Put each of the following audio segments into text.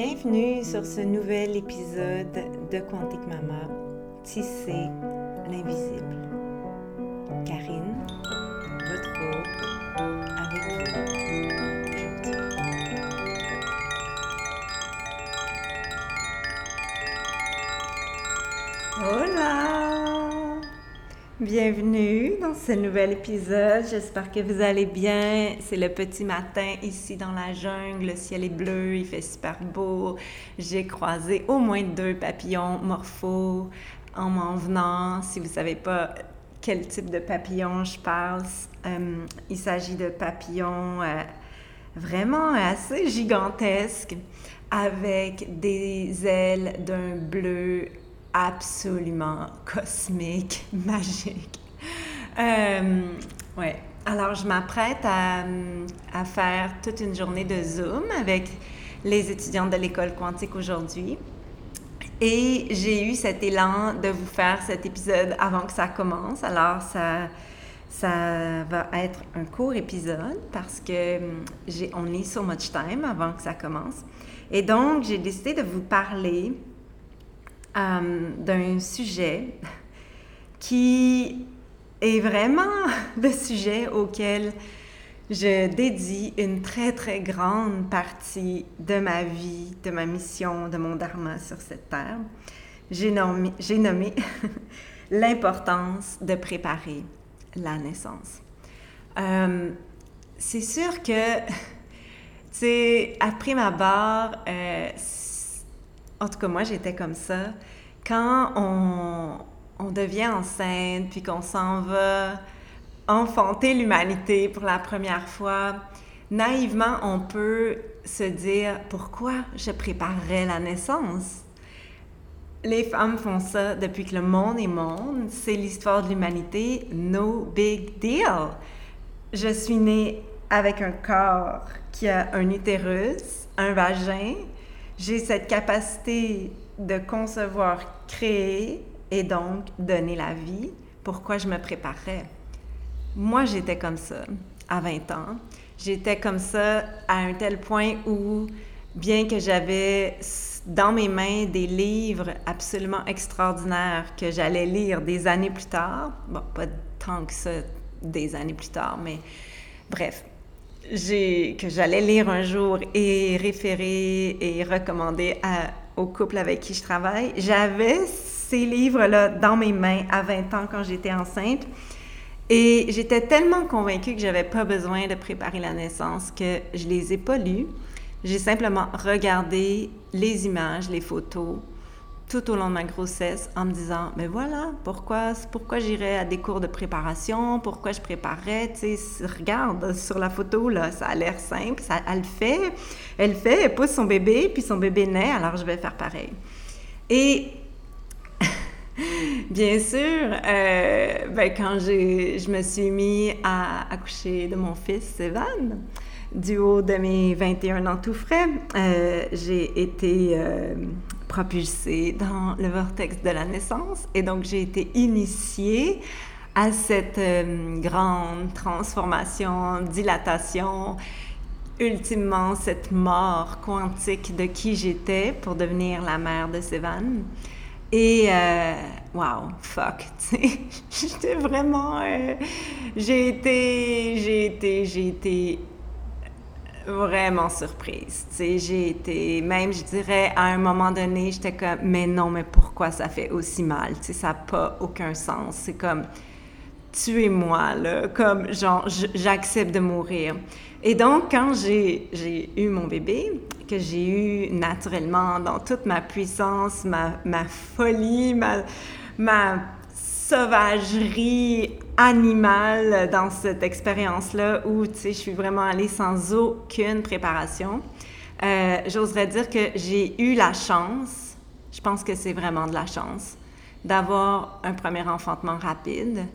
Bienvenue sur ce nouvel épisode de Quantique Mama, Tisser l'invisible. Karine, Bienvenue dans ce nouvel épisode. J'espère que vous allez bien. C'est le petit matin ici dans la jungle. Le ciel est bleu, il fait super beau. J'ai croisé au moins deux papillons morphos en m'en venant. Si vous ne savez pas quel type de papillon je parle, euh, il s'agit de papillons euh, vraiment assez gigantesques avec des ailes d'un bleu absolument cosmique, magique. Euh, ouais. Alors, je m'apprête à, à, faire toute une journée de Zoom avec les étudiants de l'école quantique aujourd'hui. Et j'ai eu cet élan de vous faire cet épisode avant que ça commence. Alors, ça, ça va être un court épisode parce que j'ai, on est sur much time avant que ça commence. Et donc, j'ai décidé de vous parler euh, d'un sujet qui est vraiment le sujet auquel je dédie une très, très grande partie de ma vie, de ma mission, de mon dharma sur cette terre. J'ai nommé, l'importance de préparer la naissance. Euh, c'est sûr que, tu sais, après ma barre, euh, en tout cas, moi, j'étais comme ça. Quand on, devient enceinte, puis qu'on s'en va enfanter l'humanité pour la première fois, naïvement, on peut se dire pourquoi je préparerais la naissance? Les femmes font ça depuis que le monde est monde. C'est l'histoire de l'humanité. No big deal. Je suis née avec un corps qui a un utérus, un vagin, j'ai cette capacité de concevoir, créer et donc donner la vie. Pourquoi je me préparais? Moi, j'étais comme ça à 20 ans. J'étais comme ça à un tel point où, bien que j'avais dans mes mains des livres absolument extraordinaires que j'allais lire des années plus tard, bon, pas tant que ça des années plus tard, mais bref, que j'allais lire un jour et référer et recommander à, au couple avec qui je travaille. J'avais ces livres-là dans mes mains à 20 ans quand j'étais enceinte. Et j'étais tellement convaincue que j'avais pas besoin de préparer la naissance que je les ai pas lus. J'ai simplement regardé les images, les photos, tout au long de ma grossesse en me disant, mais voilà, pourquoi, pourquoi j'irais à des cours de préparation, pourquoi je préparerais, tu sais, regarde sur la photo, là, ça a l'air simple, elle fait, elle fait, elle pousse son bébé, puis son bébé naît, alors je vais faire pareil. Et bien sûr, euh, ben, quand je me suis mis à accoucher de mon fils, Evan, du haut de mes 21 ans tout frais, euh, j'ai été euh, propulsée dans le vortex de la naissance et donc j'ai été initiée à cette euh, grande transformation, dilatation, ultimement cette mort quantique de qui j'étais pour devenir la mère de Sévan. Et euh, wow, fuck, j'étais vraiment, euh, j'ai été, j'ai été, j'ai été vraiment surprise. J'ai été, même je dirais, à un moment donné, j'étais comme, mais non, mais pourquoi ça fait aussi mal? sais, ça n'a pas aucun sens. C'est comme, tuez-moi, là, comme, genre, j'accepte de mourir. Et donc, quand j'ai eu mon bébé, que j'ai eu naturellement dans toute ma puissance, ma, ma folie, ma, ma sauvagerie animale dans cette expérience-là où, tu sais, je suis vraiment allée sans aucune préparation. Euh, J'oserais dire que j'ai eu la chance, je pense que c'est vraiment de la chance, d'avoir un premier enfantement rapide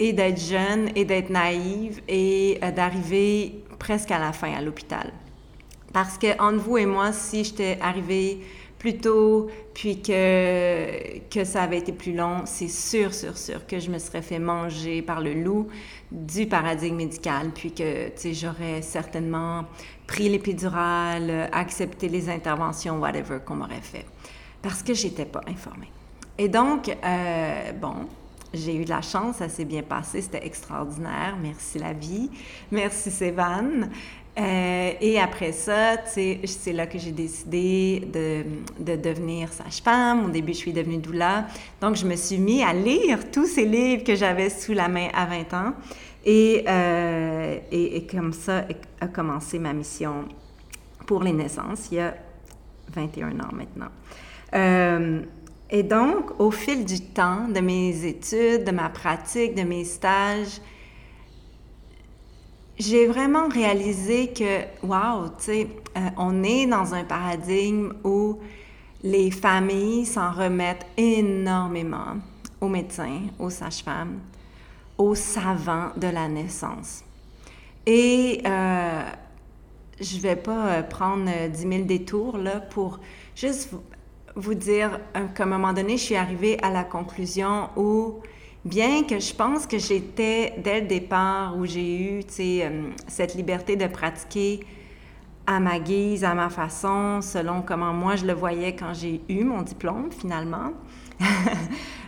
et d'être jeune et d'être naïve et euh, d'arriver presque à la fin à l'hôpital. Parce que entre vous et moi, si j'étais arrivée plus tôt, puis que, que ça avait été plus long, c'est sûr, sûr, sûr que je me serais fait manger par le loup du paradigme médical, puis que, tu sais, j'aurais certainement pris l'épidurale, accepté les interventions, whatever, qu'on m'aurait fait, parce que j'étais pas informée. Et donc, euh, bon, j'ai eu de la chance, ça s'est bien passé, c'était extraordinaire. Merci la vie, merci Sévan. Euh, et après ça, c'est là que j'ai décidé de, de devenir sage-femme. Au début, je suis devenue doula. Donc, je me suis mis à lire tous ces livres que j'avais sous la main à 20 ans. Et, euh, et, et, comme ça a commencé ma mission pour les naissances, il y a 21 ans maintenant. Euh, et donc, au fil du temps, de mes études, de ma pratique, de mes stages, j'ai vraiment réalisé que, wow, tu sais, euh, on est dans un paradigme où les familles s'en remettent énormément aux médecins, aux sages-femmes, aux savants de la naissance. Et euh, je ne vais pas euh, prendre 10 000 détours là, pour juste vous dire qu'à un moment donné, je suis arrivée à la conclusion où bien que je pense que j'étais, dès le départ, où j'ai eu euh, cette liberté de pratiquer à ma guise, à ma façon, selon comment moi je le voyais quand j'ai eu mon diplôme finalement.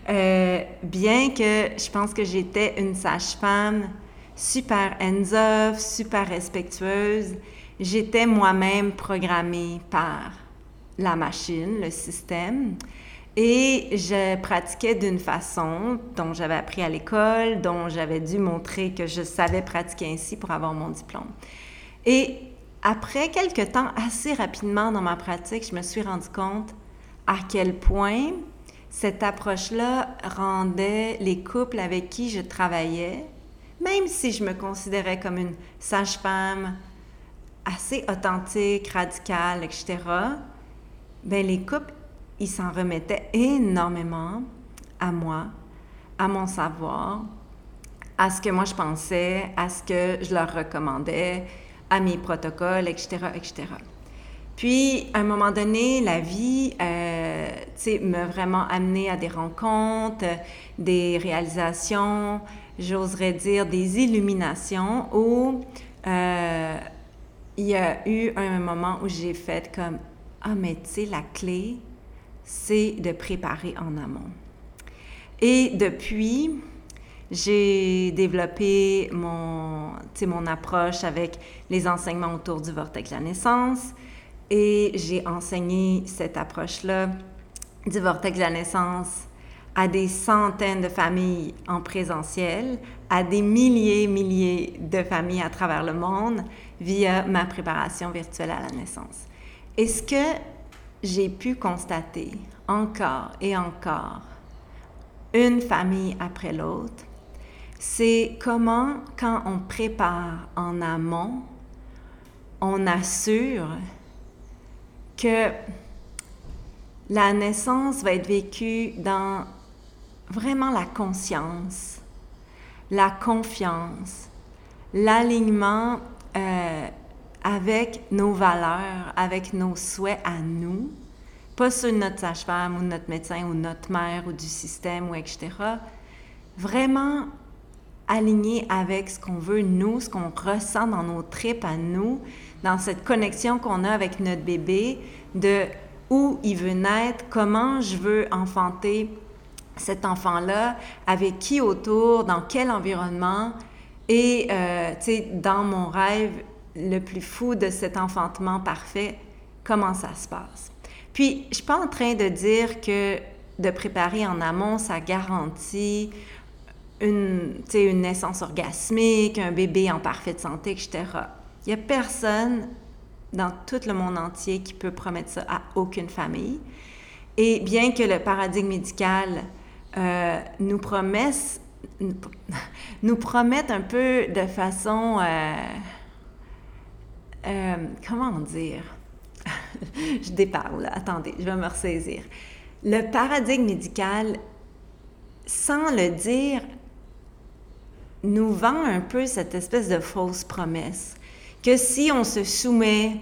euh, bien que je pense que j'étais une sage-femme super hands-off, super respectueuse, j'étais moi-même programmée par la machine, le système. Et je pratiquais d'une façon dont j'avais appris à l'école, dont j'avais dû montrer que je savais pratiquer ainsi pour avoir mon diplôme. Et après quelques temps, assez rapidement dans ma pratique, je me suis rendu compte à quel point cette approche-là rendait les couples avec qui je travaillais, même si je me considérais comme une sage-femme assez authentique, radicale, etc., ben les couples il s'en remettait énormément à moi, à mon savoir, à ce que moi je pensais, à ce que je leur recommandais, à mes protocoles, etc., etc. Puis, à un moment donné, la vie, euh, tu sais, m'a vraiment amené à des rencontres, des réalisations, j'oserais dire des illuminations où euh, il y a eu un moment où j'ai fait comme, ah, mais tu sais, la clé, c'est de préparer en amont. Et depuis, j'ai développé mon, mon approche avec les enseignements autour du vortex de la naissance et j'ai enseigné cette approche-là du vortex de la naissance à des centaines de familles en présentiel, à des milliers, milliers de familles à travers le monde via ma préparation virtuelle à la naissance. Est-ce que j'ai pu constater encore et encore, une famille après l'autre, c'est comment, quand on prépare en amont, on assure que la naissance va être vécue dans vraiment la conscience, la confiance, l'alignement euh, avec nos valeurs, avec nos souhaits à nous, pas ceux de notre sage-femme ou de notre médecin ou de notre mère ou du système ou etc. Vraiment aligné avec ce qu'on veut nous, ce qu'on ressent dans nos tripes à nous, dans cette connexion qu'on a avec notre bébé, de où il veut naître, comment je veux enfanter cet enfant-là, avec qui autour, dans quel environnement. Et, euh, dans mon rêve, le plus fou de cet enfantement parfait, comment ça se passe? Puis, je suis pas en train de dire que de préparer en amont, ça garantit une, une naissance orgasmique, un bébé en parfaite santé, etc. Il n'y a personne dans tout le monde entier qui peut promettre ça à aucune famille. Et bien que le paradigme médical euh, nous promette, nous promette un peu de façon... Euh, euh, comment dire? je déparle, attendez, je vais me ressaisir. Le paradigme médical, sans le dire, nous vend un peu cette espèce de fausse promesse que si on se soumet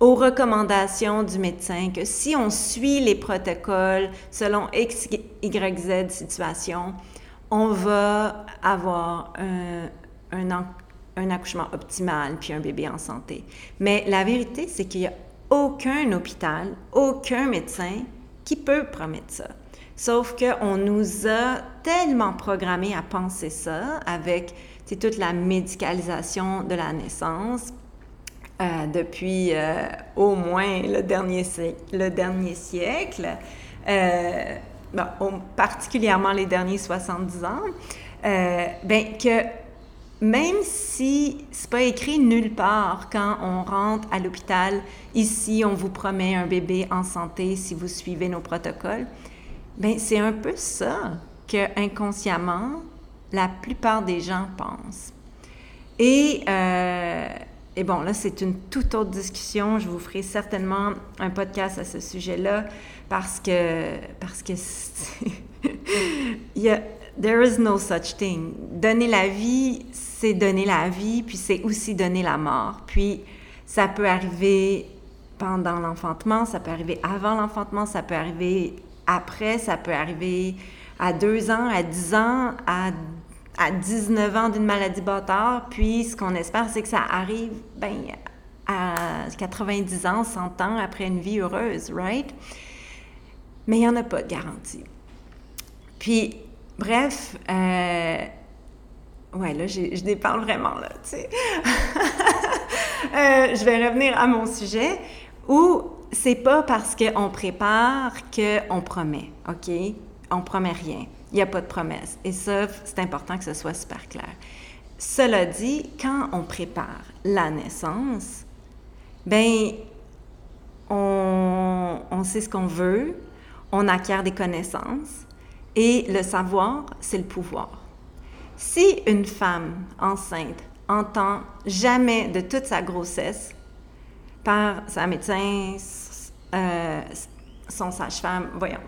aux recommandations du médecin, que si on suit les protocoles selon X, Y, Z situation, on va avoir un, un, un accouchement optimal puis un bébé en santé. Mais la vérité, c'est qu'il n'y a aucun hôpital, aucun médecin qui peut promettre ça. Sauf qu'on nous a tellement programmé à penser ça avec toute la médicalisation de la naissance euh, depuis euh, au moins le dernier, le dernier siècle, euh, particulièrement les derniers 70 ans, ben, que même si c'est pas écrit nulle part quand on rentre à l'hôpital, ici on vous promet un bébé en santé si vous suivez nos protocoles, ben c'est un peu ça que inconsciemment la plupart des gens pensent. Et, euh, et bon, là, c'est une toute autre discussion. Je vous ferai certainement un podcast à ce sujet-là parce que, parce que there is no such thing. Donner la vie, c'est donner la vie, puis c'est aussi donner la mort. Puis ça peut arriver pendant l'enfantement, ça peut arriver avant l'enfantement, ça peut arriver après, ça peut arriver à deux ans, à dix ans, à, à 19 ans d'une maladie bâtard. Puis ce qu'on espère, c'est que ça arrive ben, à 90 ans, 100 ans après une vie heureuse, right? Mais il n'y en a pas de garantie. Puis, bref, euh, ouais, là, je déparle vraiment, là, tu sais. Euh, je vais revenir à mon sujet où c'est pas parce qu'on prépare qu'on promet, OK? On promet rien. Il n'y a pas de promesse. Et ça, c'est important que ce soit super clair. Cela dit, quand on prépare la naissance, ben on, on sait ce qu'on veut, on acquiert des connaissances et le savoir, c'est le pouvoir. Si une femme enceinte entend jamais de toute sa grossesse par sa médecin, euh, son sage-femme, voyons,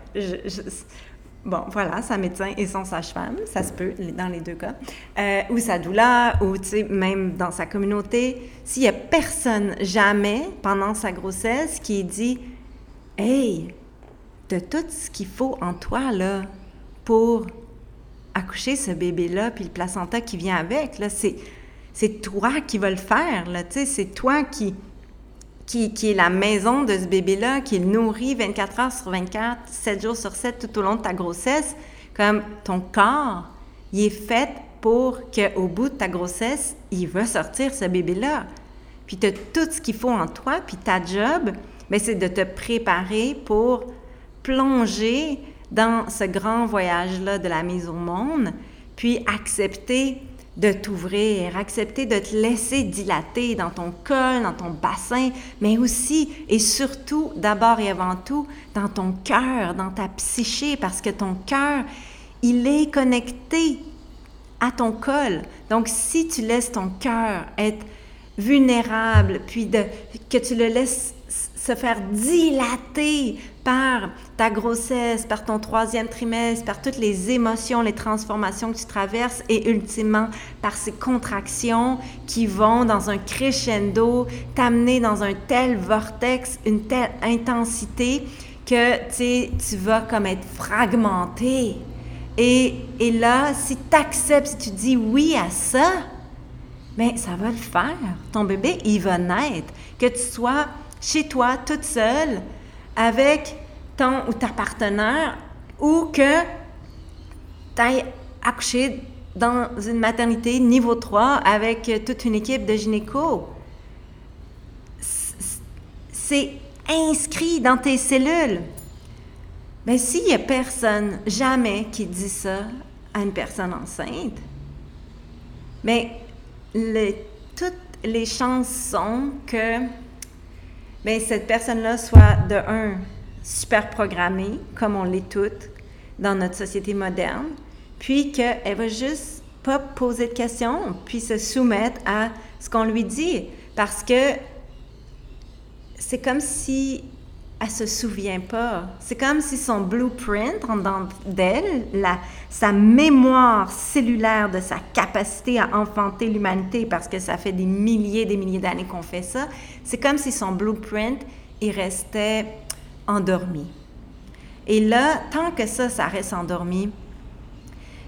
bon, voilà, sa médecin et son sage-femme, ça se peut dans les deux cas, euh, ou sa doula, ou même dans sa communauté, s'il y a personne jamais pendant sa grossesse qui dit Hey, de tout ce qu'il faut en toi, là, pour accoucher ce bébé-là, puis le placenta qui vient avec, là, c'est, c'est toi qui vas le faire, là, tu sais, c'est toi qui, qui, qui, est la maison de ce bébé-là, qui le nourrit 24 heures sur 24, 7 jours sur 7 tout au long de ta grossesse, comme ton corps, il est fait pour qu'au bout de ta grossesse, il va sortir ce bébé-là. Puis tu as tout ce qu'il faut en toi, puis ta job, mais ben, c'est de te préparer pour plonger dans ce grand voyage-là de la mise au monde, puis accepter de t'ouvrir, accepter de te laisser dilater dans ton col, dans ton bassin, mais aussi et surtout, d'abord et avant tout, dans ton cœur, dans ta psyché, parce que ton cœur, il est connecté à ton col. Donc, si tu laisses ton cœur être vulnérable, puis que tu le laisses se faire dilater par ta grossesse, par ton troisième trimestre, par toutes les émotions, les transformations que tu traverses et ultimement par ces contractions qui vont dans un crescendo t'amener dans un tel vortex, une telle intensité que tu vas comme être fragmenté. Et, et là, si tu acceptes, si tu dis oui à ça, mais ça va le faire. Ton bébé, il va naître. Que tu sois chez toi, toute seule, avec ton ou ta partenaire, ou que tu ailles accoucher dans une maternité niveau 3 avec toute une équipe de gynéco. C'est inscrit dans tes cellules. Mais s'il n'y a personne, jamais, qui dit ça à une personne enceinte, mais toutes les chances sont que bien, cette personne-là soit de un super programmée, comme on l'est toutes dans notre société moderne, puis qu'elle va juste pas poser de questions, puis se soumettre à ce qu'on lui dit, parce que c'est comme si elle se souvient pas. C'est comme si son blueprint en dedans d'elle, sa mémoire cellulaire de sa capacité à enfanter l'humanité, parce que ça fait des milliers des milliers d'années qu'on fait ça, c'est comme si son blueprint, il restait endormi. Et là, tant que ça, ça reste endormi,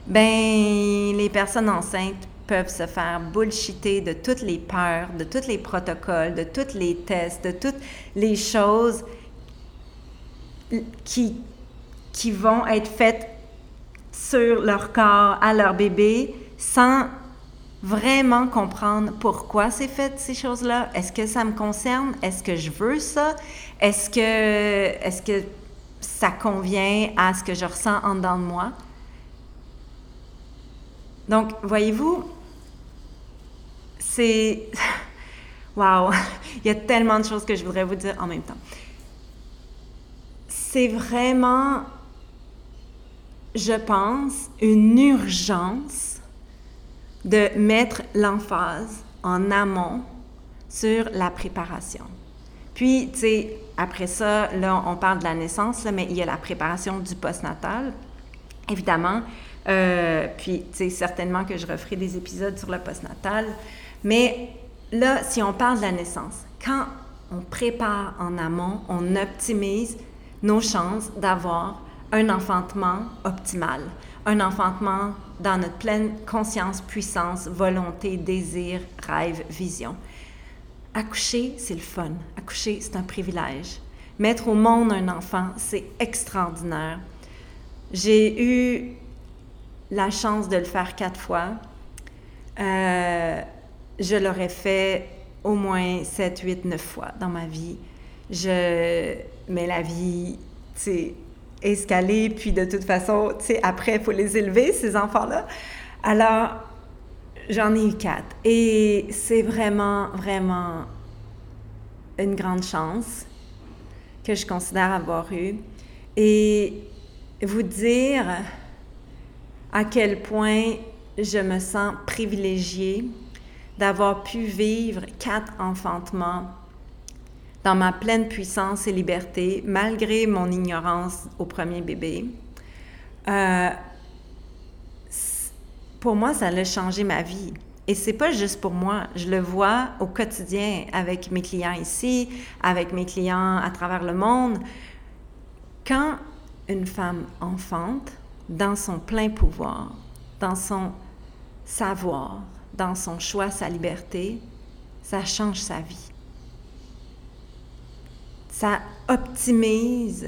ben les personnes enceintes peuvent se faire bullshiter de toutes les peurs, de tous les protocoles, de tous les tests, de toutes les choses qui, qui vont être faites sur leur corps, à leur bébé, sans vraiment comprendre pourquoi c'est fait ces choses-là. Est-ce que ça me concerne? Est-ce que je veux ça? Est-ce que, est que ça convient à ce que je ressens en dedans de moi? Donc, voyez-vous, c'est... Wow! Il y a tellement de choses que je voudrais vous dire en même temps c'est vraiment, je pense, une urgence de mettre l'emphase en amont sur la préparation. Puis, tu sais, après ça, là, on parle de la naissance, mais il y a la préparation du postnatal, évidemment. Euh, puis, tu sais, certainement que je referai des épisodes sur le postnatal. Mais là, si on parle de la naissance, quand on prépare en amont, on optimise nos chances d'avoir un enfantement optimal, un enfantement dans notre pleine conscience, puissance, volonté, désir, rêve, vision. Accoucher, c'est le fun. Accoucher, c'est un privilège. Mettre au monde un enfant, c'est extraordinaire. J'ai eu la chance de le faire quatre fois. Euh, je l'aurais fait au moins sept, huit, neuf fois dans ma vie. Je, mais la vie, tu sais, escalée, puis de toute façon, tu sais, après, il faut les élever, ces enfants-là. Alors, j'en ai eu quatre. Et c'est vraiment, vraiment une grande chance que je considère avoir eue. Et vous dire à quel point je me sens privilégiée d'avoir pu vivre quatre enfantements dans ma pleine puissance et liberté, malgré mon ignorance au premier bébé. Euh, pour moi, ça a changé ma vie. Et c'est pas juste pour moi, je le vois au quotidien avec mes clients ici, avec mes clients à travers le monde. Quand une femme enfante, dans son plein pouvoir, dans son savoir, dans son choix, sa liberté, ça change sa vie ça optimise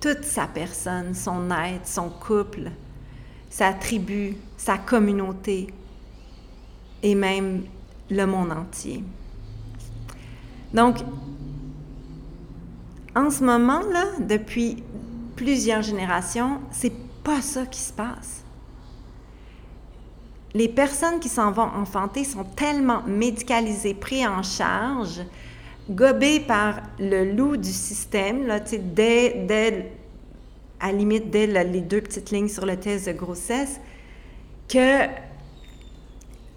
toute sa personne, son être, son couple, sa tribu, sa communauté et même le monde entier. Donc, en ce moment-là, depuis plusieurs générations, c'est pas ça qui se passe. Les personnes qui s'en vont enfanter sont tellement médicalisées, prises en charge, gobé par le loup du système, là, dès, dès, à limite, dès les deux petites lignes sur le test de grossesse, que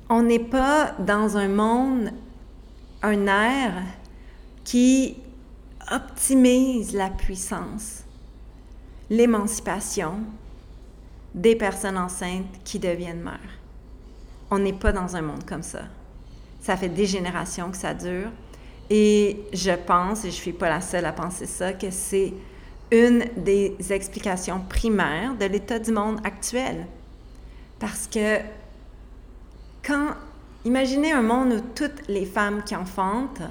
on n'est pas dans un monde, un air qui optimise la puissance, l'émancipation des personnes enceintes qui deviennent mères. On n'est pas dans un monde comme ça. Ça fait des générations que ça dure. Et je pense, et je ne suis pas la seule à penser ça, que c'est une des explications primaires de l'état du monde actuel. Parce que quand, imaginez un monde où toutes les femmes qui enfantent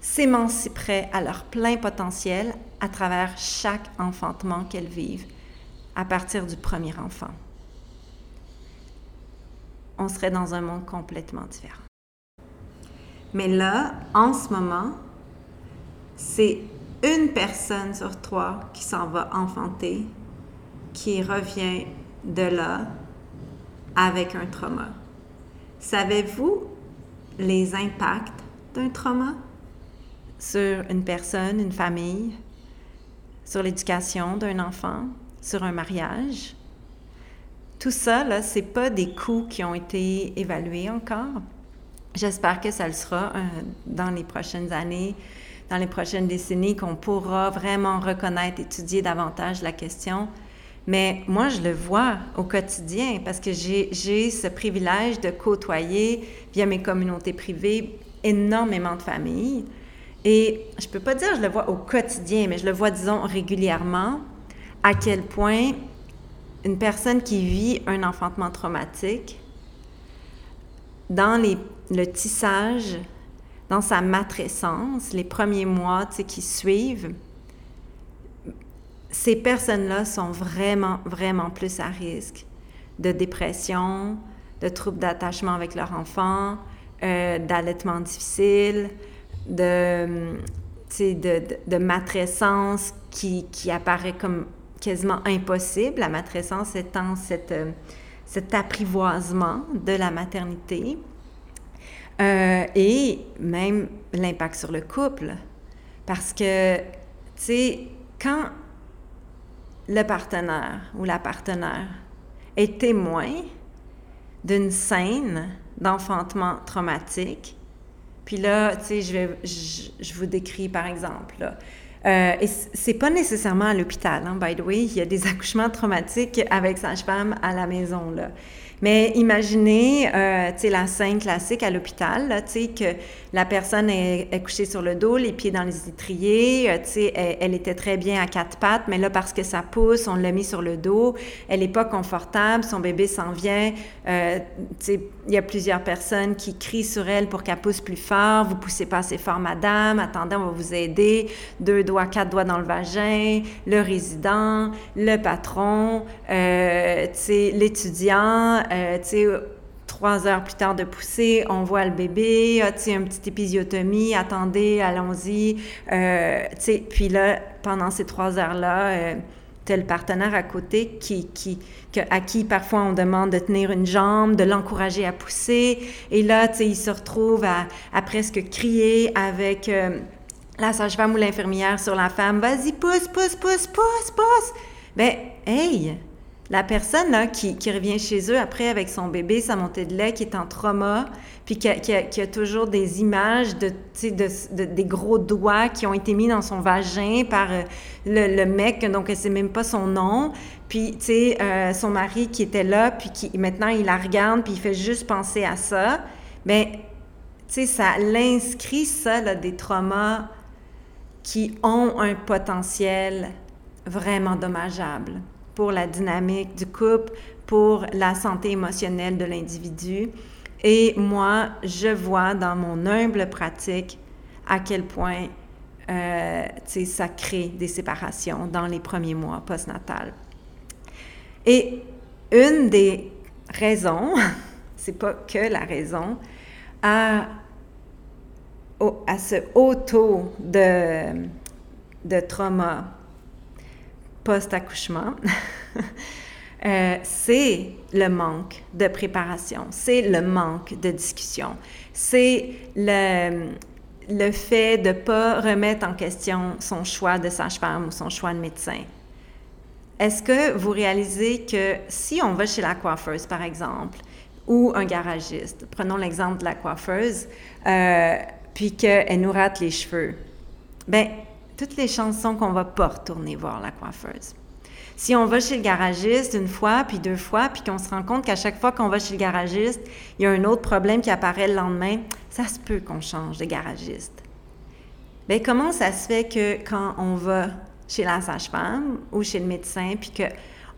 s'émanciperaient à leur plein potentiel à travers chaque enfantement qu'elles vivent à partir du premier enfant. On serait dans un monde complètement différent. Mais là, en ce moment, c'est une personne sur trois qui s'en va enfanter, qui revient de là avec un trauma. Savez-vous les impacts d'un trauma sur une personne, une famille, sur l'éducation d'un enfant, sur un mariage? Tout ça, là, c'est pas des coûts qui ont été évalués encore. J'espère que ça le sera euh, dans les prochaines années. dans les prochaines décennies qu'on pourra vraiment reconnaître, étudier davantage la question. Mais moi, je le vois au quotidien parce que j'ai ce privilège de côtoyer via mes communautés privées énormément de familles. Et je peux pas dire je le vois au quotidien, mais je le vois, disons, régulièrement, à quel point une personne qui vit un enfantement traumatique, dans les, le tissage, dans sa matrescence, les premiers mois qui suivent, ces personnes-là sont vraiment, vraiment plus à risque de dépression, de troubles d'attachement avec leur enfant, euh, d'allaitement difficile, de, de, matrescence qui, qui, apparaît comme quasiment impossible, la matrescence étant euh, cet apprivoisement de la maternité, euh, et même l'impact sur le couple. Parce que, tu sais, quand le partenaire ou la partenaire est témoin d'une scène d'enfantement traumatique. Puis là, tu sais, je, vais, je, vous décris par exemple. Là. Euh, et c'est pas nécessairement à l'hôpital, hein, by the way. Il y a des accouchements traumatiques avec sage-femme à la maison, là. Mais imaginez, euh, tu sais, la scène classique à l'hôpital, tu sais, que la personne est, couchée sur le dos, les pieds dans les étriers, euh, tu sais, elle, était très bien à quatre pattes, mais là, parce que ça pousse, on l'a mis sur le dos, elle n'est pas confortable, son bébé s'en vient, euh, tu sais, il y a plusieurs personnes qui crient sur elle pour qu'elle pousse plus fort, vous poussez pas assez fort, madame, attendez, on va vous aider, deux doigts, quatre doigts dans le vagin, le résident, le patron, euh, tu sais, l'étudiant, euh, trois heures plus tard de pousser, on voit le bébé, ah, tu sais, une petite épisiotomie, attendez, allons-y. Euh, puis là, pendant ces trois heures-là, euh, as le partenaire à côté qui, qui, à qui parfois on demande de tenir une jambe, de l'encourager à pousser. Et là, tu il se retrouve à, à presque crier avec la sage-femme ou l'infirmière sur la femme. Vas-y, pousse, pousse, pousse, pousse, pousse. Ben, hey! La personne qui, revient chez eux après avec son bébé, sa montée de lait, qui est en trauma, puis qui a, toujours des images de, de, des gros doigts qui ont été mis dans son vagin par euh, le, mec, donc elle sait même pas son nom. Puis, euh, son mari qui était là, puis qui maintenant il la regarde, puis il fait juste penser à ça. Sais, ça l'inscrit, ça, des traumas qui ont un potentiel vraiment dommageable pour la dynamique du couple, pour la santé émotionnelle de l'individu. Et moi, je vois dans mon humble pratique à quel point euh, ça crée des séparations dans les premiers mois postnatales. Et une des raisons, c'est pas que la raison, à, à ce haut taux de, de trauma post-accouchement, euh, c'est le manque de préparation, c'est le manque de discussion, c'est le, le fait de ne pas remettre en question son choix de sage-femme ou son choix de médecin. Est-ce que vous réalisez que si on va chez la coiffeuse, par exemple, ou un garagiste, prenons l'exemple de la coiffeuse, euh, puis qu'elle nous rate les cheveux, ben toutes les chansons qu'on va pas retourner voir la coiffeuse. Si on va chez le garagiste une fois, puis deux fois, puis qu'on se rend compte qu'à chaque fois qu'on va chez le garagiste, il y a un autre problème qui apparaît le lendemain, ça se peut qu'on change de garagiste. Bien, comment ça se fait que quand on va chez la sage-femme ou chez le médecin, puis que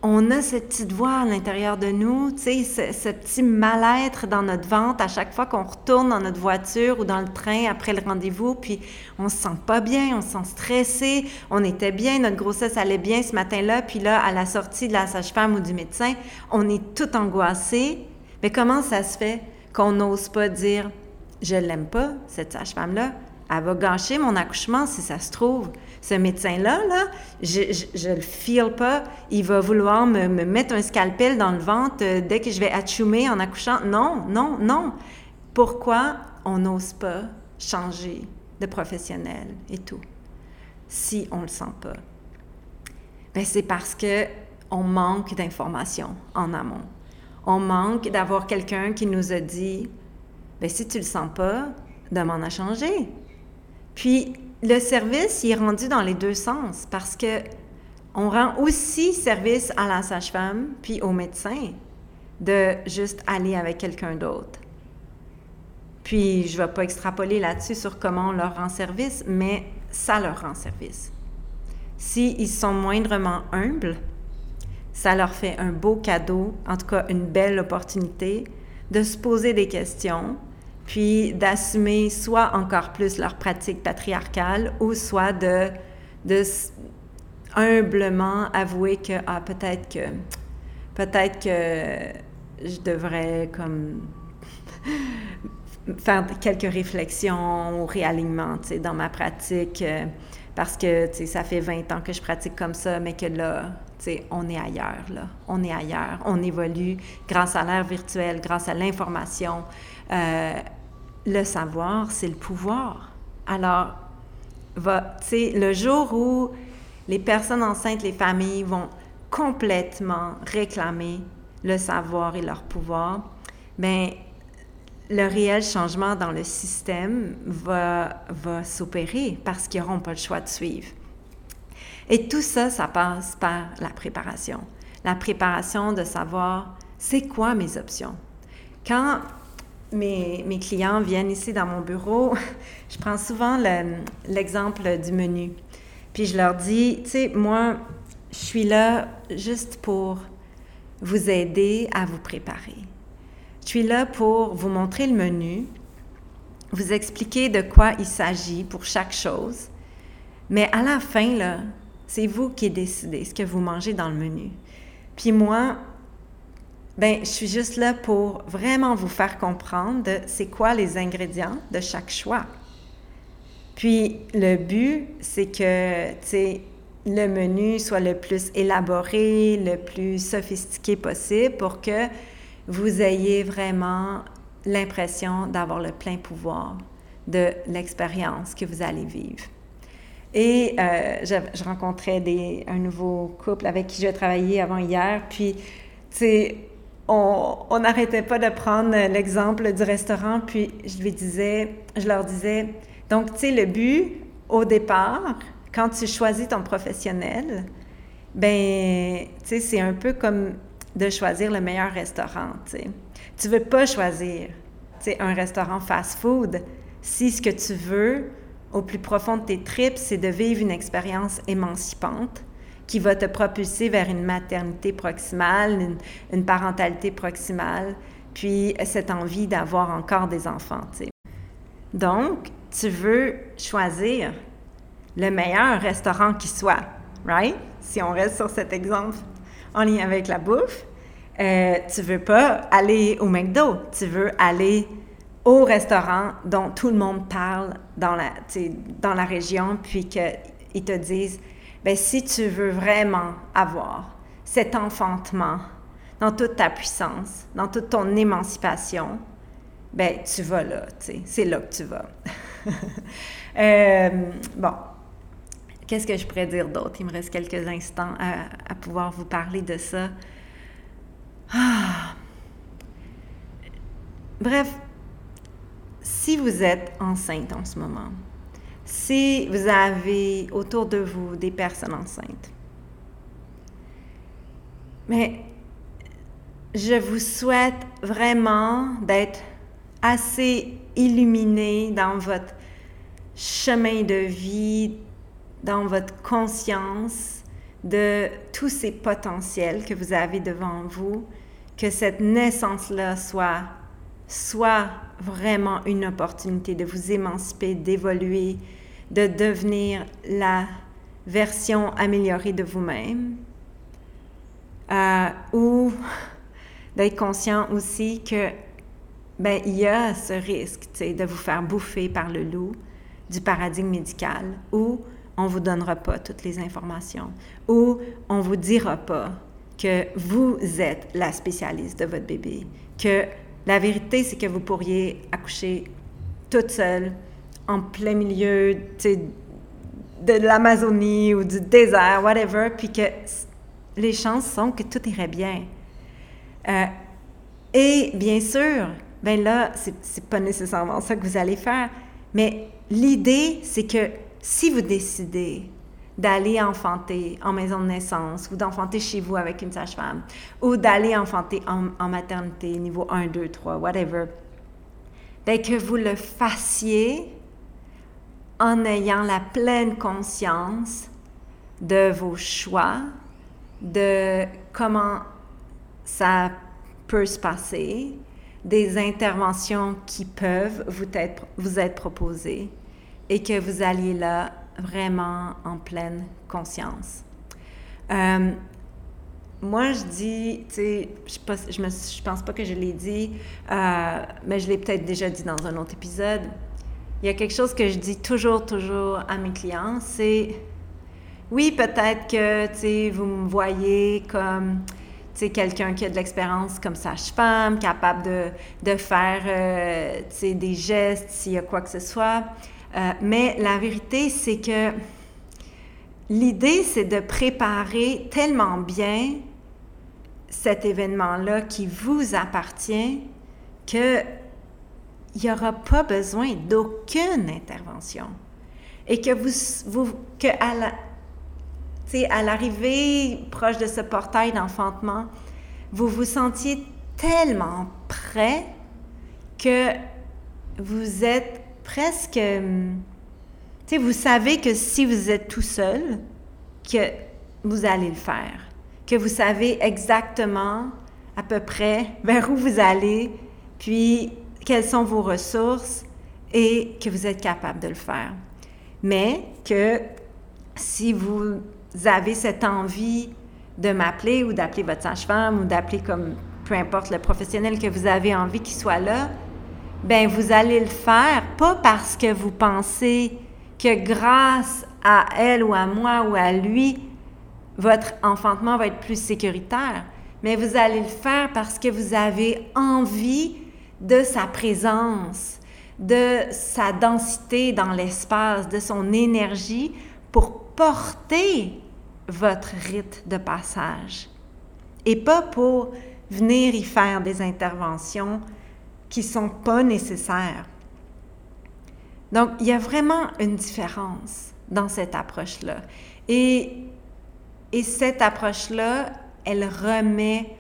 on a cette petite voix à l'intérieur de nous, ce, petit mal-être dans notre ventre à chaque fois qu'on retourne dans notre voiture ou dans le train après le rendez-vous, puis on se sent pas bien, on se sent stressé, on était bien, notre grossesse allait bien ce matin-là, puis là, à la sortie de la sage-femme ou du médecin, on est tout angoissé. Mais comment ça se fait qu'on n'ose pas dire « je l'aime pas, cette sage-femme-là, elle va gâcher mon accouchement si ça se trouve » ce médecin-là, là, je, le feel pas. Il va vouloir me, mettre un scalpel dans le ventre euh, dès que je vais achoumer en accouchant. Non, non, non. Pourquoi on n'ose pas changer de professionnel et tout si on le sent pas? Ben, c'est parce que on manque d'informations en amont. On manque d'avoir quelqu'un qui nous a dit, ben, si tu le sens pas, demande à changer. Puis, le service, il est rendu dans les deux sens parce que on rend aussi service à la sage-femme puis au médecin de juste aller avec quelqu'un d'autre. Puis, je ne vais pas extrapoler là-dessus sur comment on leur rend service, mais ça leur rend service. S'ils sont moindrement humbles, ça leur fait un beau cadeau, en tout cas une belle opportunité de se poser des questions, puis d'assumer soit encore plus leur pratique patriarcale ou soit de, humblement avouer que ah, peut-être que peut-être que je devrais comme faire quelques réflexions ou réalignements dans ma pratique euh, parce que ça fait 20 ans que je pratique comme ça, mais que là, on est ailleurs, là. On est ailleurs. On évolue grâce à l'ère virtuelle, grâce à l'information. Euh, le savoir, c'est le pouvoir. Alors, va, le jour où les personnes enceintes, les familles vont complètement réclamer le savoir et leur pouvoir, ben le réel changement dans le système va, va s'opérer parce qu'ils n'auront pas le choix de suivre. Et tout ça, ça passe par la préparation. La préparation de savoir c'est quoi mes options? Quand mes, clients viennent ici dans mon bureau, je prends souvent l'exemple du menu. Puis je leur dis, tu sais, moi, je suis là juste pour vous aider à vous préparer. Je suis là pour vous montrer le menu, vous expliquer de quoi il s'agit pour chaque chose. Mais à la fin, là, c'est vous qui décidez ce que vous mangez dans le menu. Puis moi, ben, je suis juste là pour vraiment vous faire comprendre c'est quoi les ingrédients de chaque choix. Puis le but, c'est que, tu sais, le menu soit le plus élaboré, le plus sophistiqué possible pour que vous ayez vraiment l'impression d'avoir le plein pouvoir de l'expérience que vous allez vivre. Et euh, je, rencontrais des, un nouveau couple avec qui je travaillais avant hier, puis, tu sais, on n'arrêtait pas de prendre l'exemple du restaurant, puis je disais, je leur disais, donc, tu sais, le but, au départ, quand tu choisis ton professionnel, ben, tu sais, c'est un peu comme de choisir le meilleur restaurant, tu sais. Tu veux pas choisir, tu sais, un restaurant fast-food si ce que tu veux, au plus profond de tes tripes, c'est de vivre une expérience émancipante qui va te propulser vers une maternité proximale, une, parentalité proximale, puis cette envie d'avoir encore des enfants. Donc, tu veux choisir le meilleur restaurant qui soit, right? Si on reste sur cet exemple en lien avec la bouffe, euh, tu veux pas aller au McDo, tu veux aller au restaurant dont tout le monde parle dans la, dans la région, puis qu'ils te disent, ben si tu veux vraiment avoir cet enfantement dans toute ta puissance, dans toute ton émancipation, ben tu vas là, c'est là que tu vas. Euh, bon, qu'est-ce que je pourrais dire d'autre? Il me reste quelques instants à, pouvoir vous parler de ça. Ah. Bref, si vous êtes enceinte en ce moment, si vous avez autour de vous des personnes enceintes, mais je vous souhaite vraiment d'être assez illuminé dans votre chemin de vie, dans votre conscience de tous ces potentiels que vous avez devant vous, que cette naissance-là soit, soit vraiment une opportunité de vous émanciper, d'évoluer, de devenir la version améliorée de vous-même, euh, ou d'être conscient aussi que ben il y a ce risque de vous faire bouffer par le loup du paradigme médical où on vous donnera pas toutes les informations, où on vous dira pas que vous êtes la spécialiste de votre bébé, que la vérité, c'est que vous pourriez accoucher toute seule, en plein milieu de l'Amazonie ou du désert, whatever, puis que les chances sont que tout irait bien. Euh, et bien sûr, ben là, c'est pas nécessairement ça que vous allez faire, mais l'idée, c'est que si vous décidez d'aller enfanter en maison de naissance ou d'enfanter chez vous avec une sage-femme ou d'aller enfanter en, maternité niveau 1, 2, 3, whatever, bien que vous le fassiez en ayant la pleine conscience de vos choix, de comment ça peut se passer, des interventions qui peuvent vous être, vous être proposées et que vous alliez là vraiment en pleine conscience. Euh, moi, je dis, tu sais, je ne pense pas que je l'ai dit, euh, mais je l'ai peut-être déjà dit dans un autre épisode. Il y a quelque chose que je dis toujours, toujours à mes clients, c'est, oui, peut-être que, vous me voyez comme, quelqu'un qui a de l'expérience comme sage-femme, capable de, de faire, euh, des gestes s'il y a quoi que ce soit. Euh, mais la vérité, c'est que l'idée, c'est de préparer tellement bien cet événement-là qui vous appartient que il n'y aura pas besoin d'aucune intervention. Et que vous, vous que à la, à l'arrivée proche de ce portail d'enfantement, vous vous sentiez tellement prêt que vous êtes presque... Vous savez que si vous êtes tout seul, que vous allez le faire. Que vous savez exactement à peu près vers où vous allez, puis quelles sont vos ressources et que vous êtes capable de le faire. Mais que si vous avez cette envie de m'appeler ou d'appeler votre sage-femme ou d'appeler comme peu importe le professionnel que vous avez envie qu'il soit là, ben vous allez le faire pas parce que vous pensez que grâce à elle ou à moi ou à lui, votre enfantement va être plus sécuritaire, mais vous allez le faire parce que vous avez envie de sa présence, de sa densité dans l'espace, de son énergie pour porter votre rite de passage et pas pour venir y faire des interventions qui sont pas nécessaires. Donc, il y a vraiment une différence dans cette approche-là. Et, et cette approche-là, elle remet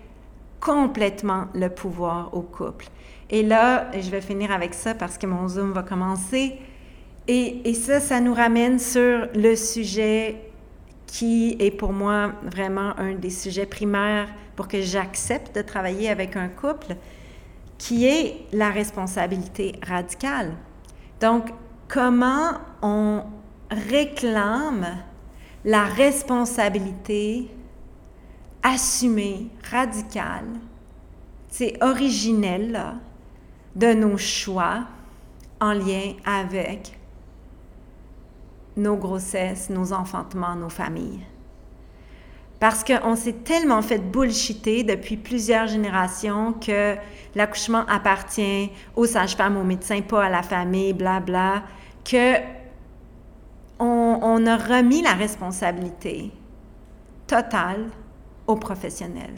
complètement le pouvoir au couple. Et là, je vais finir avec ça parce que mon Zoom va commencer. Et, ça, ça nous ramène sur le sujet qui est pour moi vraiment un des sujets primaires pour que j'accepte de travailler avec un couple, qui est la responsabilité radicale. Donc, comment on réclame la responsabilité assumée, radicale, c'est originel, là, de nos choix en lien avec nos grossesses, nos enfantements, nos familles. Parce qu'on s'est tellement fait bullshiter depuis plusieurs générations que l'accouchement appartient aux sages-femmes, aux médecins, pas à la famille, blabla, que on, on a remis la responsabilité totale aux professionnels.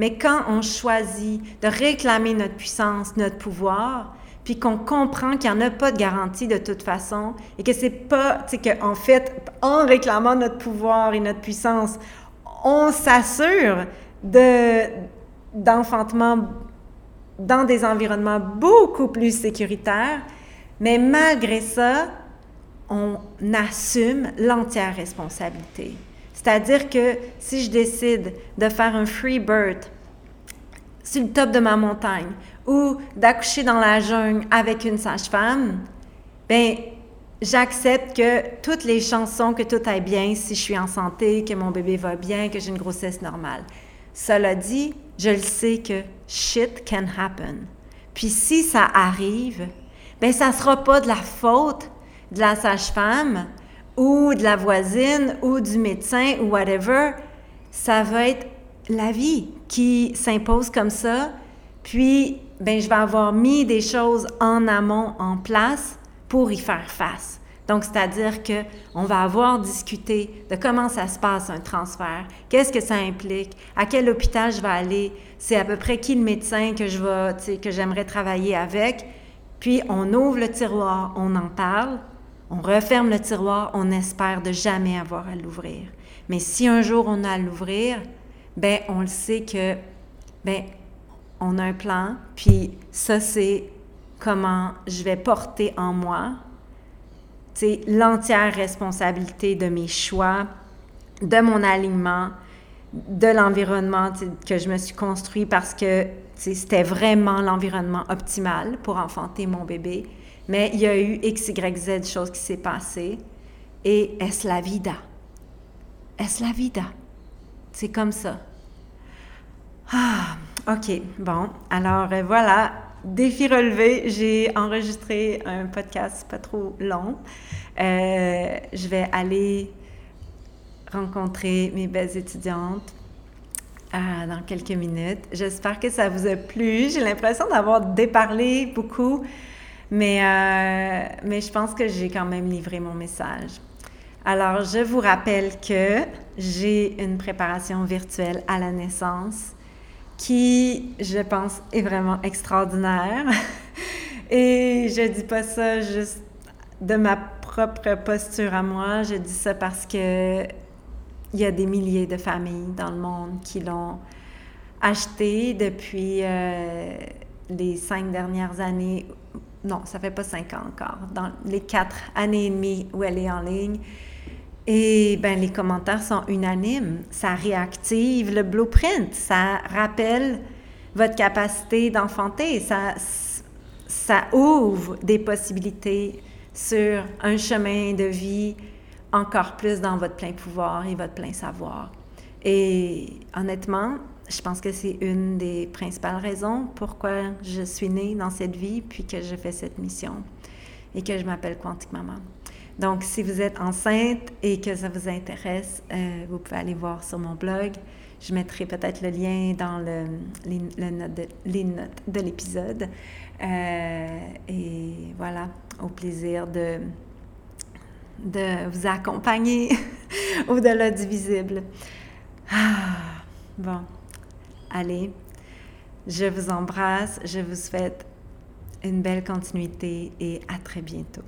Mais quand on choisit de réclamer notre puissance, notre pouvoir, puis qu'on comprend qu'il n'y en a pas de garantie de toute façon et que c'est pas, tu sais, qu'en fait, en réclamant notre pouvoir et notre puissance, on s'assure de, d'enfantement dans des environnements beaucoup plus sécuritaires, mais malgré ça, on assume l'entière responsabilité. C'est-à-dire que si je décide de faire un free birth sur le top de ma montagne ou d'accoucher dans la jungle avec une sage-femme, ben j'accepte que toutes les chansons, que tout aille bien, si je suis en santé, que mon bébé va bien, que j'ai une grossesse normale. Cela dit, je le sais que shit can happen. Puis si ça arrive, ben ça sera pas de la faute de la sage-femme ou de la voisine ou du médecin ou whatever. Ça va être la vie qui s'impose comme ça. Puis, ben je vais avoir mis des choses en amont en place pour y faire face. Donc, c'est-à-dire que on va avoir discuté de comment ça se passe un transfert, qu'est-ce que ça implique, à quel hôpital je vais aller, c'est à peu près qui le médecin que je vais, que j'aimerais travailler avec. Puis on ouvre le tiroir, on en parle, On referme le tiroir, on espère de jamais avoir à l'ouvrir. Mais si un jour on a à l'ouvrir, ben on le sait que ben on a un plan, puis ça c'est comment je vais porter en moi l'entière responsabilité de mes choix, de mon alignement, de l'environnement que je me suis construit parce que c'était vraiment l'environnement optimal pour enfanter mon bébé. Mais il y a eu X, Y, Z choses qui s'est passées. Et est-ce la vida? Est-ce la vida? C'est comme ça. Ah, OK. Bon, alors euh, voilà, défi relevé. J'ai enregistré un podcast pas trop long. Euh, je vais aller rencontrer mes belles étudiantes euh, dans quelques minutes. J'espère que ça vous a plu. J'ai l'impression d'avoir déparlé beaucoup, mais, mais je pense que j'ai quand même livré mon message. Alors, je vous rappelle que j'ai une préparation virtuelle à la naissance qui, je pense, est vraiment extraordinaire. Et je dis pas ça juste de ma propre posture à moi, je dis ça parce que il y a des milliers de familles dans le monde qui l'ont acheté depuis euh, les cinq dernières années. Non, ça fait pas cinq ans encore. Dans les quatre années et demie où elle est en ligne, et ben, les commentaires sont unanimes. Ça réactive le blueprint, ça rappelle votre capacité d'enfanter, ça, ça ouvre des possibilités sur un chemin de vie encore plus dans votre plein pouvoir et votre plein savoir. Et honnêtement, je pense que c'est une des principales raisons pourquoi je suis née dans cette vie, puis que je fais cette mission et que je m'appelle Quantique Maman. Donc, si vous êtes enceinte et que ça vous intéresse, euh, vous pouvez aller voir sur mon blog. Je mettrai peut-être le lien dans le, les, notes de, l'épisode. Euh, et voilà, au plaisir de, de vous accompagner au-delà du visible. Ah, bon, allez, je vous embrasse, je vous souhaite une belle continuité et à très bientôt.